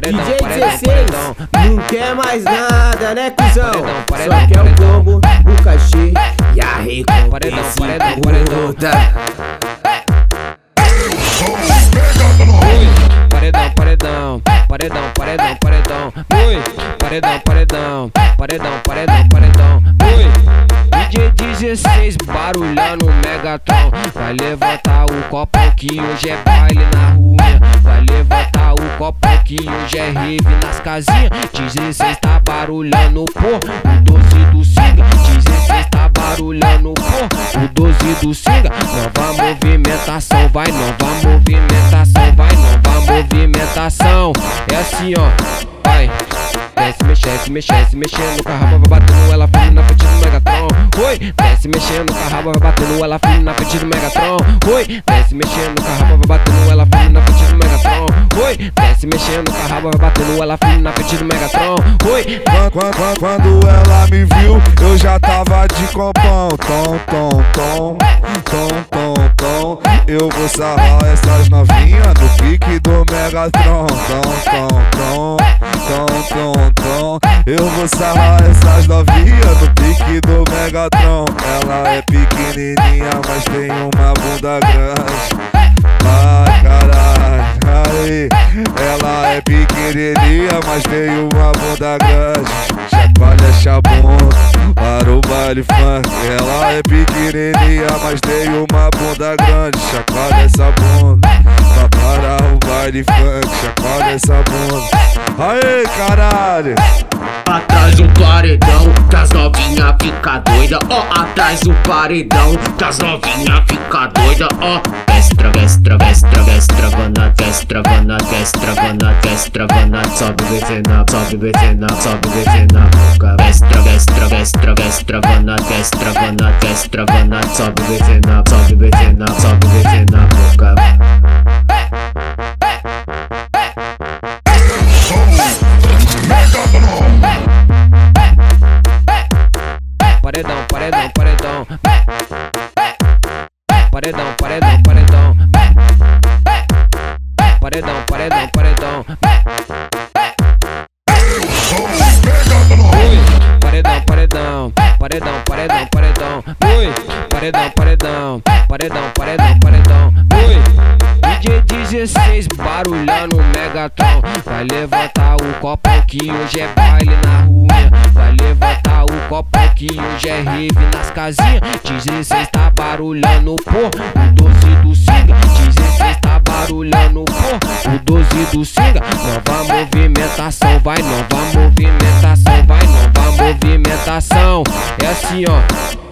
paredão, DJ paredão, 16, paredão, não quer mais nada, né, é, cuzão? Só quer o combo, é. o cachê é. e a recompensa paredão, paredão, paredão. Paredão, paredão, paredão, paredão, paredão, ui, paredão, paredão, paredão, paredão, paredão, ui. DJ 16 barulhando o Megatron, vai levantar o copo que hoje é baile na rua copo que hoje é rave nas casinhas. 16 tá barulhando, pô, o 12 do Singa, 16 tá barulhando, pô, o 12 do Singa. Nova movimentação, vai, nova movimentação, vai, nova movimentação. É assim, ó, vai. Desce, mexendo, mexendo, mexendo, com a raba vai batendo ela firme na frente do Megatron. Oi, desce, mexendo, com a raba vai batendo ela firme na frente do Megatron. Oi, desce, mexendo, com a raba vai batendo ela firme na frente do Megatron. Oi, desce, mexendo, com a raba batendo ela firme na frente do Megatron. Oi, Quando, quando, quando ela me viu, eu já tava de copão. Tom, tom, tom, tom, tom, tom. Eu vou sarrar essas novinhas no pique do Megatron. Tom, tom, tom, tom, tom, tom. Eu vou sarrar essas novinhas no pique do Megatron. Ela é pequenininha, mas tem uma bunda grande. Ai, caralho, aí. Ela é pequenininha, mas tem uma bunda grande. Chacoalha chabunda para o baile funk. Ela é pequenininha, mas tem uma bunda grande. Chacoalha essa bunda pra para o baile funk. Chacoalha essa bunda. Aê, caralho. Atrás do paredão, que as novinha fica doida, ó. Atrás do paredão, que as novinha fica doida, ó. Vestra, vestra, vestra, vestra, vanat, vestra, vanat, vestra, vanat, vestra, vanat, sobe betena, sobe betena, sobe betena, boca. Vestra, vestra, vestra, vestra, vanat, vestra, vanat, vestra, vanat, sobe betena, sobe betena, sobe betena, boca. Paredão, paredão, paredão. Paredão, paredão, paredão. Paredão, paredão, paredão, paredão, paredão. Ui, paredão, paredão, paredão, paredão, paredão. Ui, DJ 16 barulhando o Megatron. Vai levantar o copo que hoje é baile na rua. Vai levantar copo que hoje é rave nas casinhas. 16 tá barulhando, pô, o 12 do Singa. 16 tá barulhando, pô, o 12 do Singa. Nova movimentação, vai, nova movimentação, vai, nova movimentação. É assim, ó,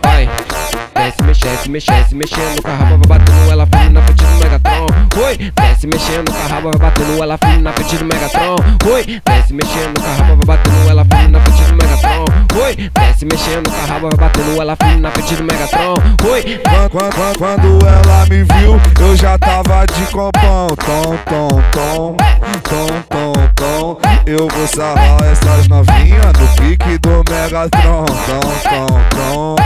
vai. Desce, mexendo, mexendo, mexendo, com a raba vai batendo ela firme na frente do Megatron. Oi, desce, mexendo, com a raba vai batendo ela firme na frente do Megatron. Oi, desce, mexendo, com a raba vai batendo ela firme na frente do Megatron. Oi, desce, mexendo, com a raba batendo ela firme na frente do Megatron. Oi, Quando, quando, quando ela me viu, eu já tava de copão. Tom, tom, tom, tom, tom, tom. Eu vou sarrar essas novinhas no pique do Megatron. Tom, tom, tom,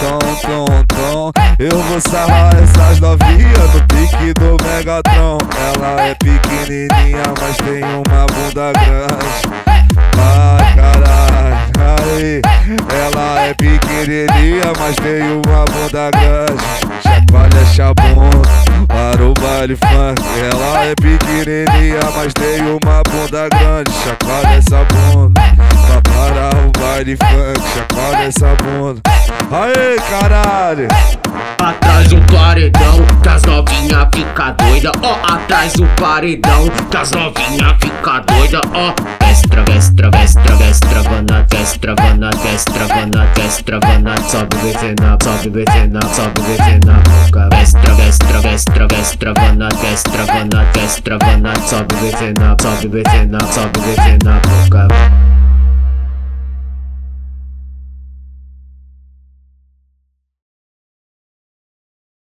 tom, tom, tom. Eu vou sarrar essas novinhas no pique do Megatron. Ela é pequenininha, mas tem uma bunda grande. Pequenininha, mas tem uma bunda grande. Chacoalha chabunda para o baile funk. Ela é pequenininha, mas tem uma bunda grande. Chacoalha essa bunda para o baile funk. Chacoalha essa bunda. Aê, caralho. Atrás do paredão, que as novinha fica doida, ó. Atrás do paredão, que as novinha fica doida, ó. Vestra, vestra, vestra, vestra, vanat, vestra, vanat, vestra, vanat, vestra, vanat, sobe betena, sobe betena, sobe betena, boca. Vestra, vestra, vestra, vestra, vanat, vestra, vanat, vestra, vanat, sobe betena, sobe betena, sobe betena, boca.